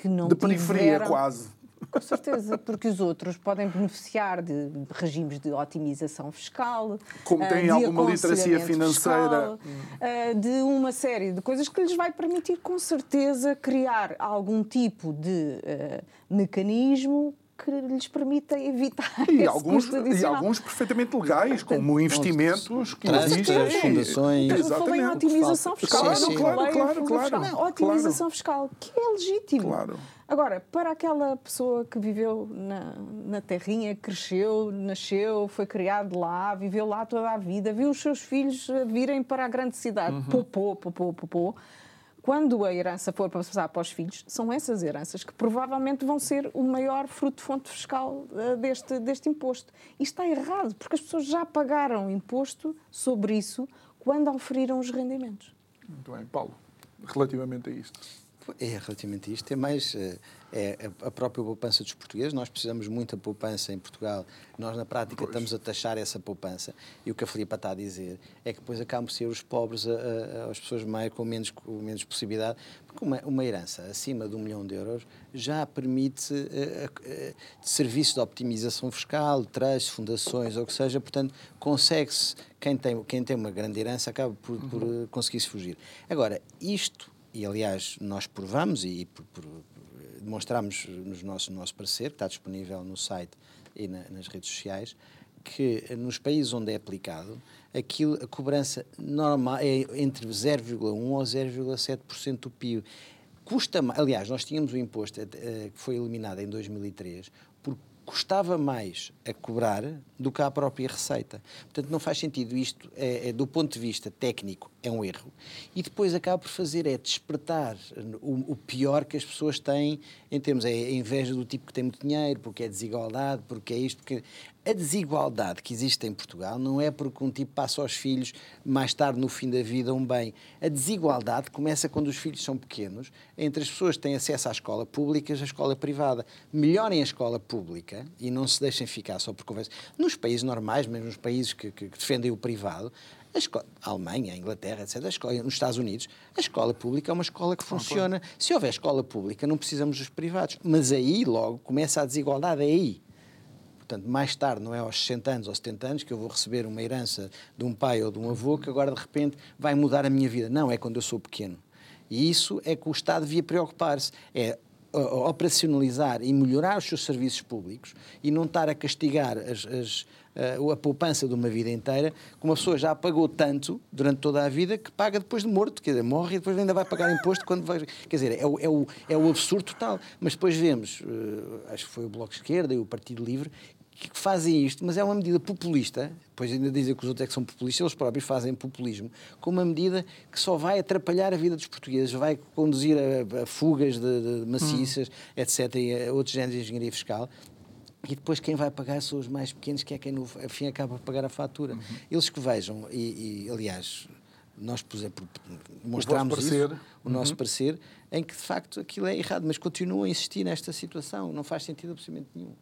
que não De periferia, tiveram... quase. Com certeza, porque os outros podem beneficiar de regimes de otimização fiscal, Como ah, têm alguma literacia financeira. fiscal, ah, de uma série de coisas que lhes vai permitir, com certeza, criar algum tipo de ah, mecanismo que lhes permita evitar E esse alguns, custo e alguns perfeitamente legais, como investimentos que existem. fundações. Eu falei em Exatamente. otimização fiscal, Claro, claro, claro, claro. Não, otimização fiscal, que é legítimo. Claro. Agora, para aquela pessoa que viveu na, na terrinha, cresceu, nasceu, foi criado lá, viveu lá toda a vida, viu os seus filhos virem para a grande cidade, popô, popô, popô, quando a herança for para passar para os filhos, são essas heranças que provavelmente vão ser o maior fruto de fonte fiscal eh, deste, deste imposto. E está errado, porque as pessoas já pagaram imposto sobre isso quando auferiram os rendimentos. Muito bem, Paulo, relativamente a isto. É relativamente isto. É mais eh, é a- própria poupança dos portugueses. Nós precisamos muito da poupança em Portugal. Nós, na prática, estamos a taxar essa poupança. E o que a Filipa está a dizer é que depois acabam por ser os pobres, a- a- as pessoas mais, com, menos, com menos possibilidade. Porque uma, uma herança acima de um milhão de euros já permite eh, eh, serviços de optimização fiscal, trust, fundações, ou o que seja. Portanto, consegue-se. Quem tem, quem tem uma grande herança acaba por, por eh, conseguir-se fugir. Agora, isto e aliás nós provamos e por, por, demonstramos nos nosso, no nosso parecer, que está disponível no site e na- nas redes sociais, que nos países onde é aplicado, aquilo, a cobrança normal é entre 0,1% ou 0,7% do PIB. Custa, aliás, nós tínhamos o imposto eh, que foi eliminado em 2003 porque custava mais a cobrar do que a própria receita. Portanto, não faz sentido isto, é, é, do ponto de vista técnico, é um erro. E depois acaba por fazer é despertar o, o pior que as pessoas têm em termos, é a inveja do tipo que tem muito dinheiro, porque é desigualdade, porque é isto, porque... A desigualdade que existe em Portugal não é porque um tipo passa aos filhos mais tarde no fim da vida um bem. A desigualdade começa quando os filhos são pequenos, entre as pessoas que têm acesso à escola pública e à escola privada. Melhorem a escola pública e não se deixem ficar só por conversa. Nos países normais, mesmo nos países que, que- defendem o privado, a, escola, a Alemanha, a Inglaterra, etc., a escola, nos Estados Unidos, a escola pública é uma escola que funciona. Se houver escola pública, não precisamos dos privados. Mas aí, logo, começa a desigualdade, é aí. Portanto, mais tarde, não é aos 60 anos ou 70 anos que eu vou receber uma herança de um pai ou de um avô que agora de repente vai mudar a minha vida. Não, é quando eu sou pequeno. E isso é que o Estado devia preocupar-se. É operacionalizar e melhorar os seus serviços públicos e não estar a castigar as- as, a, a poupança de uma vida inteira, que uma pessoa já pagou tanto durante toda a vida que paga depois de morto, quer dizer, morre e depois ainda vai pagar imposto quando vai. Quer dizer, é o, é o, é o absurdo total. Mas depois vemos, eh, acho que foi o Bloco Esquerda e o Partido Livre, que fazem isto, mas é uma medida populista, depois ainda dizem que os outros é que são populistas, eles próprios fazem populismo, com uma medida que só vai atrapalhar a vida dos portugueses, vai conduzir a, a fugas de, de maciças, etc., e a outros géneros de engenharia fiscal. E depois quem vai pagar são os mais pequenos, que é quem no fim acaba por pagar a fatura. Eles que vejam, e, e, aliás, nós mostramos o isso, o nosso uhum. parecer, em que de facto aquilo é errado, mas continuam a insistir nesta situação, não faz sentido absolutamente nenhum.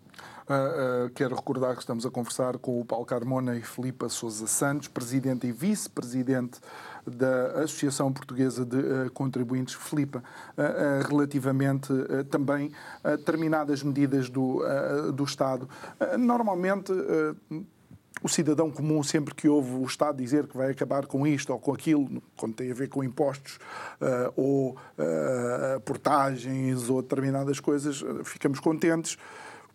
Uh, uh, quero recordar que estamos a conversar com o Paulo Carmona e Filipa Sousa Santos, presidente e vice-presidente da Associação Portuguesa de uh, Contribuintes. Filipa, relativamente também a determinadas medidas do, do Estado. normalmente o cidadão comum, sempre que ouve o Estado dizer que vai acabar com isto ou com aquilo, quando tem a ver com impostos uh, ou uh, portagens ou determinadas coisas, ficamos contentes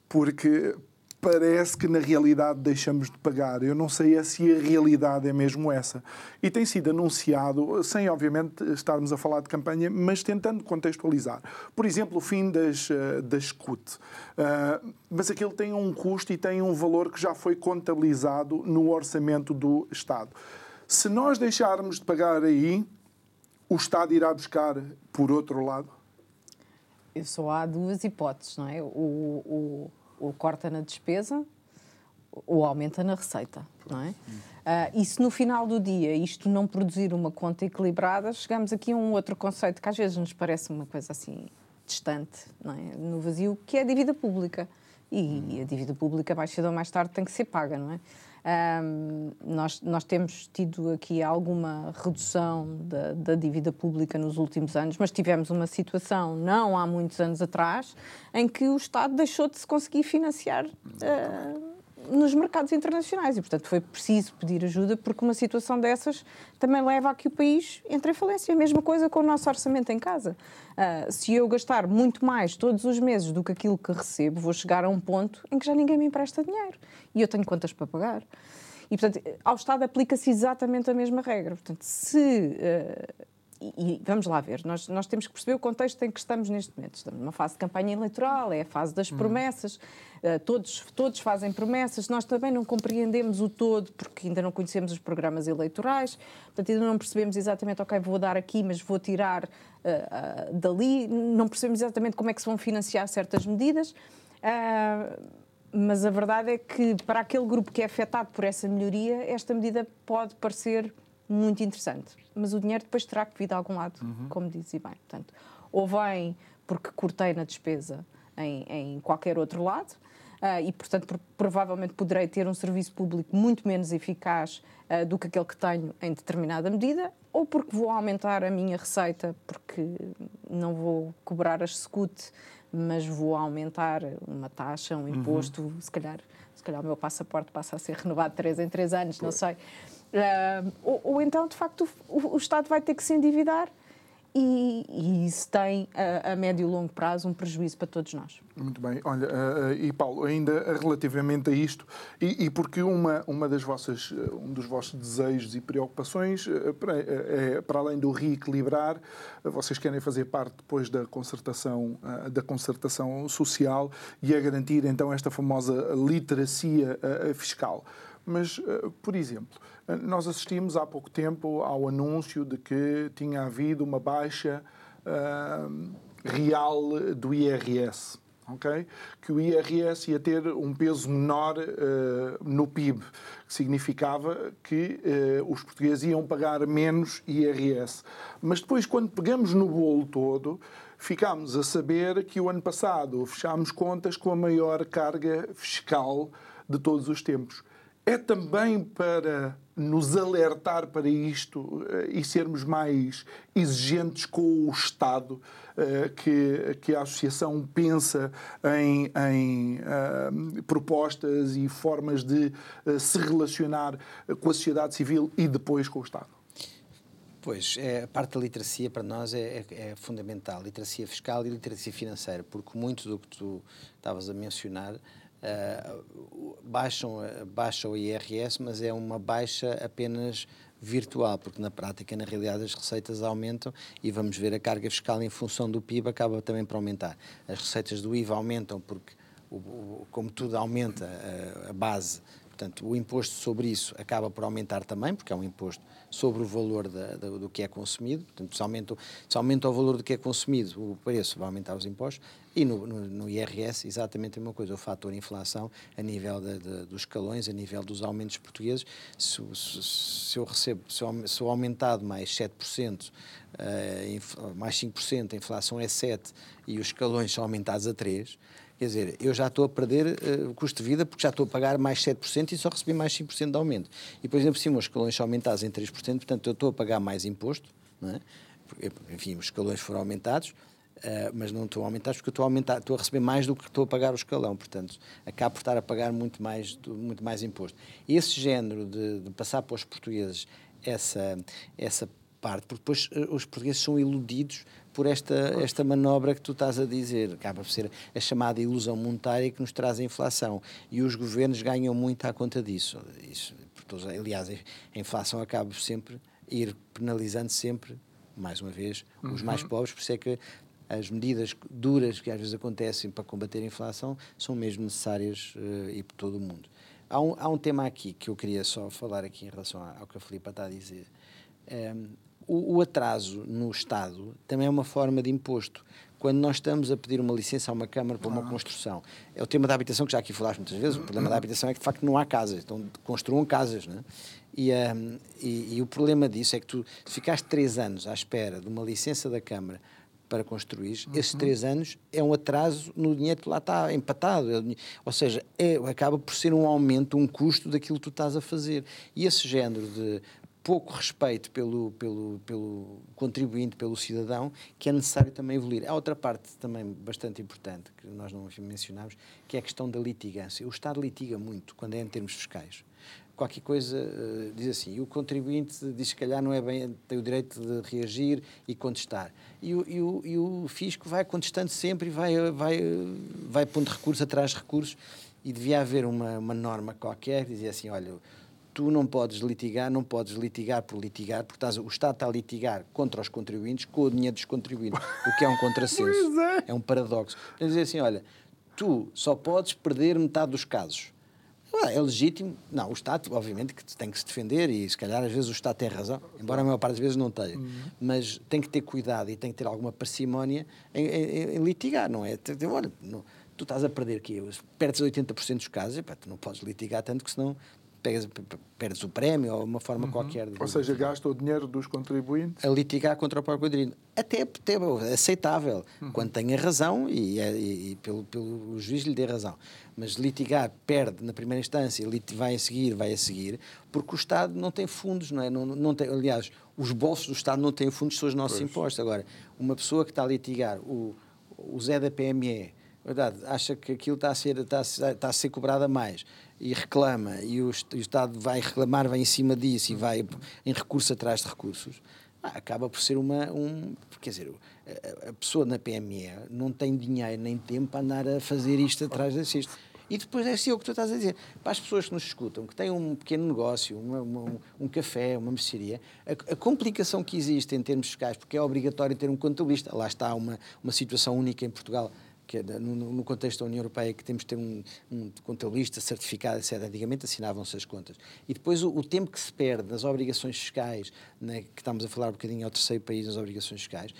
porque parece que na realidade deixamos de pagar. Eu não sei é se a realidade é mesmo essa. E tem sido anunciado, sem obviamente estarmos a falar de campanha, mas tentando contextualizar. Por exemplo, o fim das, eh, das CUT. Uh, mas aquilo tem um custo e tem um valor que já foi contabilizado no orçamento do Estado. Se nós deixarmos de pagar aí, o Estado irá buscar por outro lado? Só há duas hipóteses, não é? O, o ou corta na despesa ou aumenta na receita, não é? Uh, e se no final do dia isto não produzir uma conta equilibrada, chegamos aqui a um outro conceito que às vezes nos parece uma coisa assim distante, não é? no vazio, que é a dívida pública. E a dívida pública, mais cedo ou mais tarde, tem que ser paga, não é? Um, nós, nós temos tido aqui alguma redução da, da, dívida pública nos últimos anos, mas tivemos uma situação, não há muitos anos atrás, em que o Estado deixou de se conseguir financiar uh, nos mercados internacionais e, portanto, foi preciso pedir ajuda porque uma situação dessas também leva a que o país entre em falência. A mesma coisa com o nosso orçamento em casa. Uh, se eu gastar muito mais todos os meses do que aquilo que recebo, vou chegar a um ponto em que já ninguém me empresta dinheiro e eu tenho contas para pagar. E, portanto, ao Estado aplica-se exatamente a mesma regra. Portanto, se uh, e, vamos lá ver, nós, nós temos que perceber o contexto em que estamos neste momento. Estamos numa fase de campanha eleitoral, é a fase das uhum. promessas, uh, todos, todos fazem promessas, nós também não compreendemos o todo, porque ainda não conhecemos os programas eleitorais, portanto, ainda não percebemos exatamente, ok, vou dar aqui, mas vou tirar uh, uh, dali, não percebemos exatamente como é que se vão financiar certas medidas. mas a verdade é que, para aquele grupo que é afetado por essa melhoria, esta medida pode parecer muito interessante. Mas o dinheiro depois terá que vir de algum lado, uhum. como dizia bem. Portanto, ou vem porque cortei na despesa em, em qualquer outro lado, uh, e, portanto, provavelmente poderei ter um serviço público muito menos eficaz uh, do que aquele que tenho em determinada medida, ou porque vou aumentar a minha receita, porque não vou cobrar as SCUT, mas vou aumentar uma taxa, um uhum. imposto, uhum. se calhar se calhar o meu passaporte passa a ser renovado de 3 em 3 anos, não sei. Uh, ou, ou, então, de facto, o, o, Estado vai ter que se endividar e, e isso tem, a, a, médio e longo prazo, um prejuízo para todos nós. Muito bem. Olha, uh, e Paulo, ainda relativamente a isto, e, e, porque uma, uma das vossas, um dos vossos desejos e preocupações, uh, para, é, para além do reequilibrar, vocês querem fazer parte depois da concertação, da concertação social e a garantir, então, esta famosa literacia fiscal. Mas, por exemplo, nós assistimos há pouco tempo ao anúncio de que tinha havido uma baixa uh, real do IRS. Okay? Que o IRS ia ter um peso menor uh, no PIB, que significava que uh, os portugueses iam pagar menos IRS. Mas depois, quando pegamos no bolo todo, ficámos a saber que o ano passado fechámos contas com a maior carga fiscal de todos os tempos é também para nos alertar para isto eh, e sermos mais exigentes com o Estado eh, que, que a Associação pensa em, em uh, propostas e formas de se relacionar com a sociedade civil e depois com o Estado? Pois, é, a parte da literacia para nós é, é, é, fundamental, literacia fiscal e literacia financeira, porque muito do que tu estavas a mencionar Uh, baixam, baixa o IRS, mas é uma baixa apenas virtual, porque na prática, na realidade, as receitas aumentam e vamos ver a carga fiscal em função do PIB acaba também por aumentar. As receitas do IVA aumentam porque, o, o, como tudo aumenta a, a base Portanto, o imposto sobre isso acaba por aumentar também, porque é um imposto sobre o valor da, da, do que é consumido. Portanto, se aumenta, se aumenta o valor do que é consumido, o preço vai aumentar os impostos. E no, no, no IRS, exatamente a mesma coisa. O fator inflação, a nível de, de, dos escalões, a nível dos aumentos portugueses, se, se, se eu recebo, se eu, se eu aumentado mais 7%, uh, mais 5%, a inflação é 7% e os escalões são aumentados a 3%, Quer dizer, eu já estou a perder uh, custo de vida porque já estou a pagar mais 7% e só recebi mais 5% de aumento. E, por exemplo, se os escalões são aumentados em 3%, portanto, eu estou a pagar mais imposto, não é? enfim, os escalões foram aumentados, Uh, mas não estou a aumentar porque estou a, aumentar, estou a receber mais do que estou a pagar o escalão, portanto, acabo por estar a pagar muito mais, muito mais imposto. Esse género de, de passar para os portugueses essa, essa parte, porque depois uh, os portugueses são iludidos por esta, esta manobra que tu estás a dizer. Acaba por ser a chamada ilusão monetária que nos traz a inflação. E os governos ganham muito à conta disso. Isso, aliás, a inflação acaba sempre ir penalizando sempre, mais uma vez, os uhum. mais pobres, por isso é que as medidas duras que às vezes acontecem para combater a inflação são mesmo necessárias uh, e por todo o mundo. Há um, há um tema aqui que eu queria só falar aqui em relação ao que a Filipe está a dizer. Um, ehm, o, o, atraso no Estado também é uma forma de imposto. Quando nós estamos a pedir uma licença a uma Câmara para uma ah. construção, é o tema da habitação que já aqui falaste muitas vezes. O problema da habitação é que de facto não há casas, então construam casas, não é? E, um, e, e, o problema disso é que tu, se ficaste três anos à espera de uma licença da Câmara para construir, uhum. esses três anos é um atraso no dinheiro que lá está empatado. É ou seja, é, acaba por ser um aumento, um custo daquilo que tu estás a fazer. E esse género de pouco respeito pelo, pelo, pelo contribuinte, pelo cidadão, que é necessário também evoluir. Há outra parte também bastante importante, que nós não mencionámos, que é a questão da litigância. O Estado litiga muito quando é em termos fiscais qualquer coisa uh, diz assim, e o contribuinte diz que calhar não é bem, tem o direito de reagir e contestar. E o, e o, e o fisco vai contestando sempre e vai, vai, vai pondo recursos atrás de recursos e devia haver uma, uma norma qualquer que dizia assim, olha, tu não podes litigar, não podes litigar por litigar, porque estás, o Estado está a litigar contra os contribuintes com o dinheiro dos contribuintes, o que é um contrassenso. <laughs> é. é um paradoxo. Quer dizer assim, olha, tu só podes perder metade dos casos é legítimo. Não, o Estado, obviamente, que tem que se defender e, se calhar, às vezes o Estado tem razão, embora a maior parte das vezes não tenha. Uhum. Mas tem que ter cuidado e tem que ter alguma parcimónia em, em, em litigar, não é? Olha, não, tu estás a perder aqui, perdes 80% dos casos, pá, tu não podes litigar tanto que senão pegas, perdes o prémio ou uma forma uhum. qualquer. De... Ou seja, gasta o dinheiro dos contribuintes. A litigar contra o próprio contribuinte. Até, até aceitável, uhum. quando tenha razão e, é, e, e, pelo, pelo juiz lhe dê razão. Mas litigar perde na primeira instância, vai a seguir, vai a seguir, porque o Estado não tem fundos, não é? Não, não tem, aliás, os bolsos do Estado não têm fundos, são os nossos pois. impostos. Agora, uma pessoa que está a litigar, o, o Zé da PME, verdade, acha que aquilo está a ser, está a, está a ser cobrado mais e reclama e o, o, Estado vai reclamar, vai em cima disso e vai em recurso atrás de recursos, ah, acaba por ser uma. Um, quer dizer, a, a, pessoa na PME não tem dinheiro nem tempo para andar a fazer isto atrás disso. E depois é assim o que tu estás a dizer. Para as pessoas que nos escutam, que têm um pequeno negócio, uma, uma, um café, uma mercearia, a, a, complicação que existe em termos fiscais, porque é obrigatório ter um contabilista, lá está uma, uma situação única em Portugal que é no, contexto da União Europeia que temos de ter um, um contabilista certificado, etc. Antigamente assinavam-se as contas. E depois o, o, tempo que se perde nas obrigações fiscais, né, que estamos a falar um bocadinho ao terceiro país nas obrigações fiscais,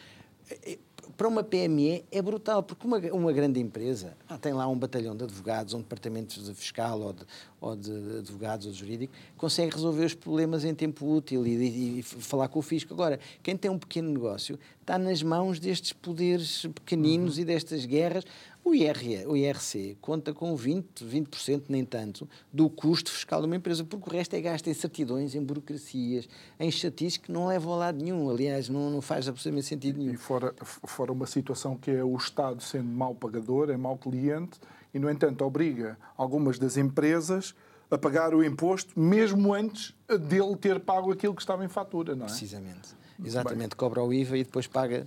é, é, para uma PME é brutal, porque uma, uma grande empresa ah, tem lá um batalhão de advogados, um departamento de fiscal ou de, ou de advogados ou de jurídico, consegue resolver os problemas em tempo útil e, e, e, falar com o fisco. Agora, quem tem um pequeno negócio está nas mãos destes poderes pequeninos uhum. e destas guerras. O, IR, o IRC conta com 20%, 20% nem tanto, do custo fiscal de uma empresa, porque o resto é gasto em certidões, em burocracias, em chatices que não levam a lado nenhum. Aliás, não, não faz absolutamente sentido nenhum. E fora, fora uma situação que é o Estado sendo mau pagador, é mau cliente, e, no entanto, obriga algumas das empresas a pagar o imposto mesmo antes dele ter pago aquilo que estava em fatura, não é? Precisamente. Exatamente, Bem. cobra o IVA e depois paga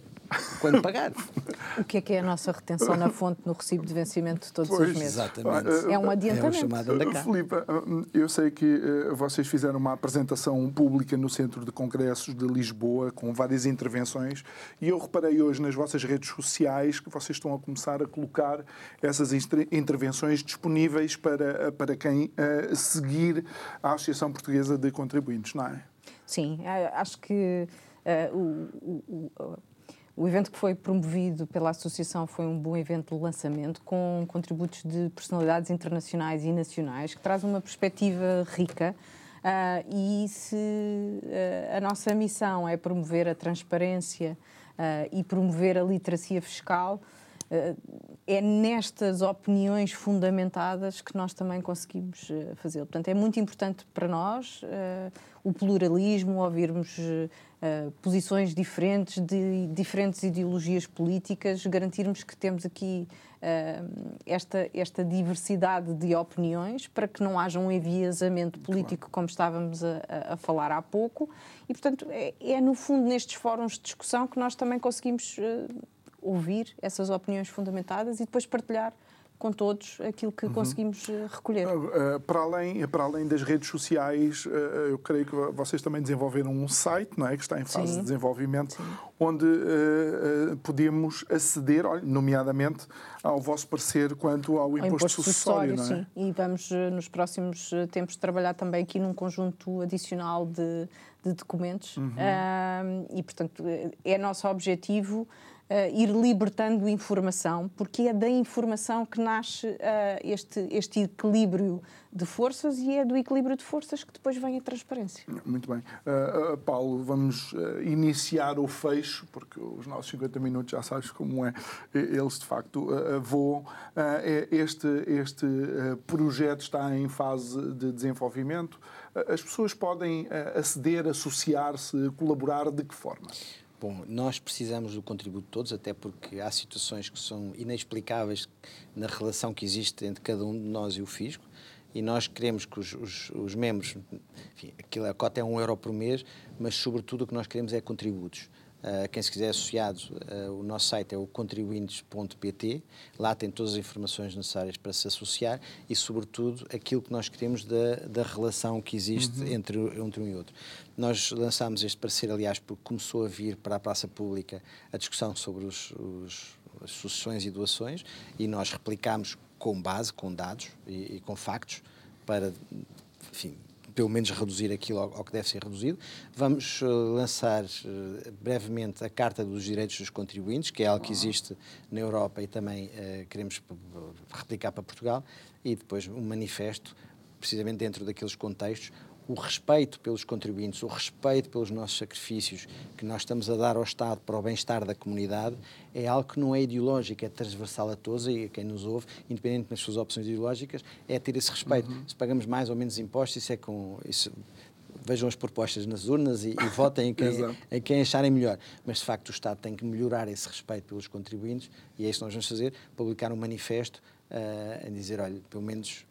quando pagar. <laughs> O que é que é a nossa retenção na fonte no recibo de vencimento de todos Pois, os meses? Exatamente. É um É o adiantamento. cá. Filipe, eu sei que eh, vocês fizeram uma apresentação pública no Centro de Congressos de Lisboa, com várias intervenções, e eu reparei hoje nas vossas redes sociais que vocês estão a começar a colocar essas intervenções disponíveis para, para quem eh, seguir a Associação Portuguesa de Contribuintes, não é? Sim, eh, acho que eh, o, o- o- o evento que foi promovido pela Associação foi um bom evento de lançamento, com contributos de personalidades internacionais e nacionais, que traz uma perspectiva rica. ah, e se ah, a nossa missão é promover a transparência ah, e promover a literacia fiscal, eh, é nestas opiniões fundamentadas que nós também conseguimos eh, fazê-lo. Portanto, é muito importante para nós eh, o pluralismo, ouvirmos eh, eh, posições diferentes de diferentes ideologias políticas, garantirmos que temos aqui eh, esta, esta diversidade de opiniões para que não haja um enviesamento político, como estávamos a, a- falar há pouco. E, portanto, é, é no fundo nestes fóruns de discussão que nós também conseguimos eh, ouvir essas opiniões fundamentadas e depois partilhar com todos aquilo que conseguimos eh, recolher. Uh, Para além, para além das redes sociais, uh, eu creio que vocês também desenvolveram um site, não é? Que está em fase Sim. de desenvolvimento, onde uh, uh, podemos aceder, nomeadamente, ao vosso parecer quanto ao Ao imposto, sucessório, não é? sim. E vamos eh, nos próximos eh, tempos trabalhar também aqui num conjunto adicional de, de documentos. Uhum. Ahm, e, portanto, eh, é nosso objetivo eh, ir libertando informação, porque é da informação que nasce eh, este, este equilíbrio de forças e é do equilíbrio de forças que depois vem a transparência. Muito bem. Uh, Paulo, vamos iniciar o fecho, porque os nossos 50 minutos já sabes como é. Eles, de facto, uh, voam. Uh, este este projeto está em fase de desenvolvimento. As pessoas podem aceder, associar-se, colaborar de que forma? Bom, nós precisamos do contributo de todos, até porque há situações que são inexplicáveis na relação que existe entre cada um de nós e o fisco. E nós queremos que os, os- os membros, enfim, aquilo, a cota é um euro por mês, mas sobretudo o que nós queremos é contributos. Ah, quem se quiser associado, ah, o nosso site é o contribuintes.pt, lá tem todas as informações necessárias para se associar e, sobretudo, aquilo que nós queremos da, da relação que existe entre, entre um e outro. Nós lançámos este parecer, aliás, porque começou a vir para a praça pública a discussão sobre os, os, as sucessões e doações e nós replicámos com base, com dados e, e com factos para, enfim, pelo menos reduzir aquilo ao, ao que deve ser reduzido. Vamos eh, lançar eh, brevemente a Carta dos Direitos dos Contribuintes, que é algo que existe na Europa e também eh, queremos replicar para Portugal, e depois um manifesto, precisamente dentro daqueles contextos, o respeito pelos contribuintes, o respeito pelos nossos sacrifícios que nós estamos a dar ao Estado para o bem-estar da comunidade, é algo que não é ideológico, é transversal a todos e a quem nos ouve, independentemente das suas opções ideológicas, é ter esse respeito. Se pagamos mais ou menos impostos, isso é com. Isso, vejam as propostas nas urnas e, e votem em <laughs> quem, em quem acharem melhor. Mas, de facto, o Estado tem que melhorar esse respeito pelos contribuintes e é isso que nós vamos fazer, publicar um manifesto ah, a dizer, olha, pelo menos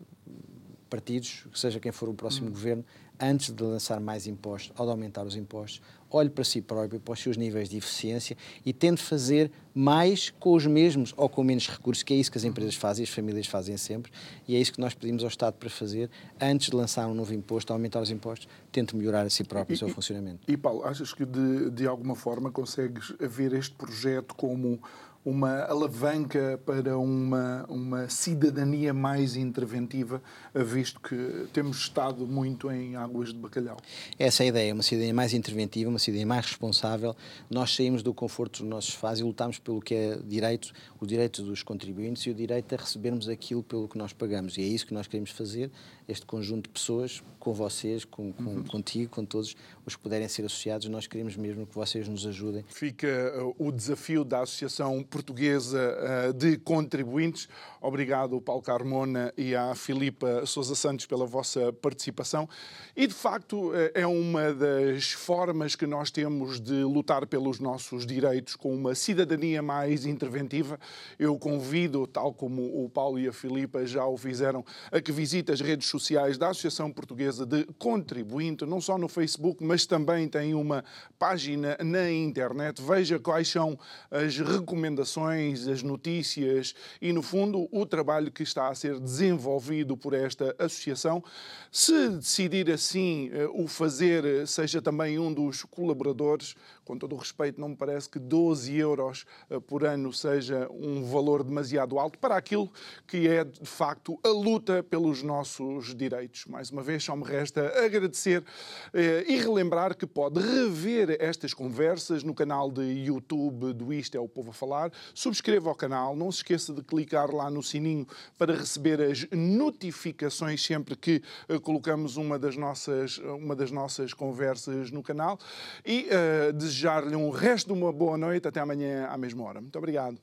partidos, seja quem for o próximo governo, antes de lançar mais impostos ou de aumentar os impostos, olhe para si próprio, para os seus níveis de eficiência e tente fazer mais com os mesmos ou com menos recursos, que é isso que as empresas fazem e as famílias fazem sempre, e é isso que nós pedimos ao Estado para fazer antes de lançar um novo imposto, aumentar os impostos, tente melhorar a si próprio o seu funcionamento. E Paulo, achas que de, de alguma forma consegues ver este projeto como uma alavanca para uma, uma cidadania mais interventiva, visto que temos estado muito em águas de bacalhau? Essa é a ideia, uma cidadania mais interventiva, uma cidadania mais responsável. Nós saímos do conforto dos nossos sofás e lutamos pelo que é direito, o direito dos contribuintes e o direito a recebermos aquilo pelo que nós pagamos. E é isso que nós queremos fazer, este conjunto de pessoas, com vocês, com, com, contigo, com todos os que puderem ser associados. Nós queremos mesmo que vocês nos ajudem. Fica uh, o desafio da Associação Portuguesa uh, de Contribuintes. Obrigado, Paulo Carmona e à Filipa Sousa Santos pela vossa participação. E, de facto, uh, é uma das formas que nós temos de lutar pelos nossos direitos com uma cidadania mais interventiva. Eu convido, tal como o Paulo e a Filipa já o fizeram, a que visite as redes sociais da Associação Portuguesa de Contribuinte, não só no Facebook, mas também tem uma página na internet. Veja quais são as recomendações, as notícias e, no fundo, o trabalho que está a ser desenvolvido por esta associação. Se decidir assim eh, o fazer, seja também um dos colaboradores, com todo o respeito, não me parece que 12 euros eh, por ano seja um valor demasiado alto para aquilo que é, de facto, a luta pelos nossos direitos. Mais uma vez, só me resta agradecer eh, e relembrar que pode rever estas conversas no canal de YouTube do Isto é o Povo a Falar. Subscreva o canal, não se esqueça de clicar lá no sininho para receber as notificações sempre que eh, colocamos uma das nossas, uma das nossas conversas no canal e uh, desejar-lhe um resto de uma boa noite até amanhã à mesma hora. Muito obrigado.